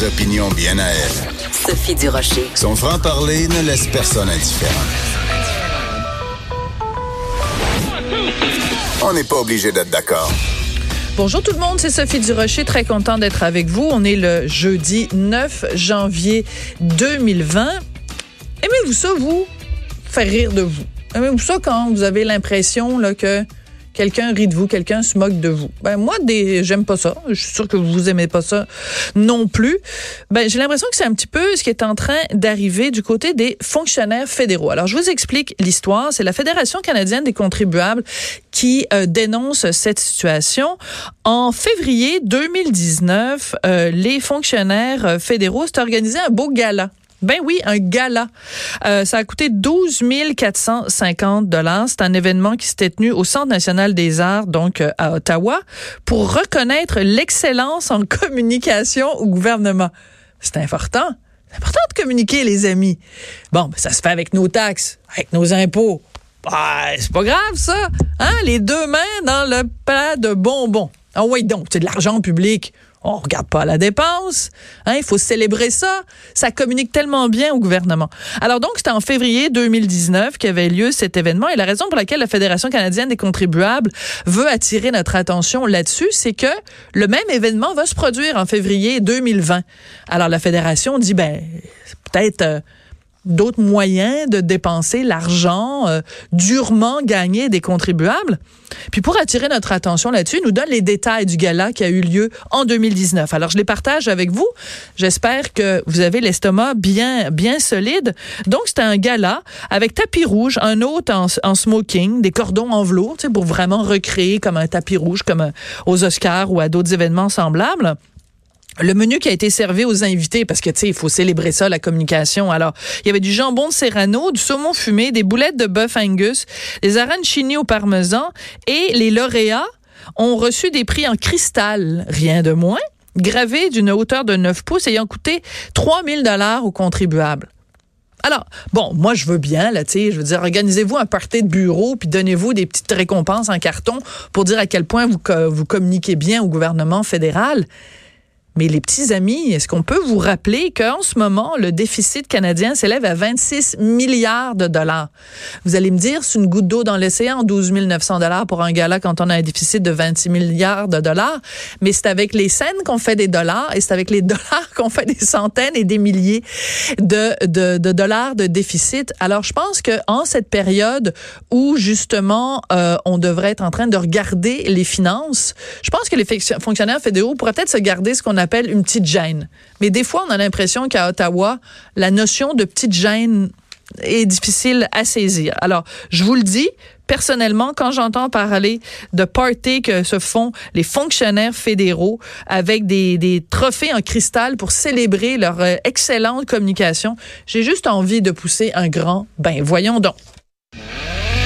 Des opinions bien à elle. Sophie Durocher. Son franc-parler ne laisse personne indifférent. On n'est pas obligé d'être d'accord. Bonjour tout le monde, c'est Sophie Durocher, très content d'être avec vous. On est le jeudi 9 janvier 2020. Aimez-vous ça, vous? Faire rire de vous. Aimez-vous ça quand vous avez l'impression là, que quelqu'un rit de vous, quelqu'un se moque de vous. Ben moi, j'aime pas ça. Je suis sûre que vous aimez pas ça non plus. Ben j'ai l'impression que c'est un petit peu ce qui est en train d'arriver du côté des fonctionnaires fédéraux. Alors je vous explique l'histoire. C'est la Fédération canadienne des contribuables qui euh, dénonce cette situation. En février 2019, euh, les fonctionnaires fédéraux s'est organisé un beau gala ben oui, un gala. Euh, ça a coûté 12 450 dollars. C'est un événement qui s'était tenu au Centre national des arts, donc euh, à Ottawa, pour reconnaître l'excellence en communication au gouvernement. C'est important. C'est important de communiquer, les amis. Bon, ben, ça se fait avec nos taxes, avec nos impôts. Ben, c'est pas grave, ça. Hein? Les deux mains dans le plat de bonbons. Ah oui, donc, c'est de l'argent public on regarde pas la dépense. Hein, il faut célébrer ça. Ça communique tellement bien au gouvernement. Alors donc, c'était en février 2019 qu'avait lieu cet événement. Et la raison pour laquelle la Fédération canadienne des contribuables veut attirer notre attention là-dessus, c'est que le même événement va se produire en février 2020. Alors la Fédération dit, ben, peut-être... Euh, d'autres moyens de dépenser l'argent euh, durement gagné des contribuables. Puis pour attirer notre attention là-dessus, nous donne les détails du gala qui a eu lieu en 2019. Alors je les partage avec vous. J'espère que vous avez l'estomac bien bien solide. Donc c'était un gala avec tapis rouge, un hôte en, smoking, des cordons en velours, pour vraiment recréer comme un tapis rouge comme euh, aux Oscars ou à d'autres événements semblables le menu qui a été servi aux invités, parce que, tu sais, il faut célébrer ça, la communication. Alors, il y avait du jambon de serrano, du saumon fumé, des boulettes de bœuf angus, des arancini au parmesan et les lauréats ont reçu des prix en cristal, rien de moins, gravés d'une hauteur de 9 pouces ayant coûté 3000 dollars aux contribuables. Alors, bon, moi, je veux bien, là, tu sais, je veux dire, organisez-vous un party de bureau, puis donnez-vous des petites récompenses en carton pour dire à quel point vous, vous communiquez bien au gouvernement fédéral. Mais les petits amis, est-ce qu'on peut vous rappeler qu'en ce moment, le déficit canadien s'élève à 26 milliards de dollars? Vous allez me dire, c'est une goutte d'eau dans l'océan, 12 900 dollars pour un gala quand on a un déficit de 26 milliards de dollars. Mais c'est avec les scènes qu'on fait des dollars et c'est avec les dollars qu'on fait des centaines et des milliers de, de, dollars de déficit. Alors, je pense que en cette période où, justement, euh, on devrait être en train de regarder les finances, je pense que les fonctionnaires fédéraux pourraient peut-être se garder ce qu'on appelle une petite. Mais des fois, on a l'impression qu'à Ottawa, la notion de petite gêne est difficile à saisir. Alors, je vous le dis, personnellement, quand j'entends parler de parties que se font les fonctionnaires fédéraux avec des, des trophées en cristal pour célébrer leur euh, excellente communication, j'ai juste envie de pousser un grand ben voyons donc.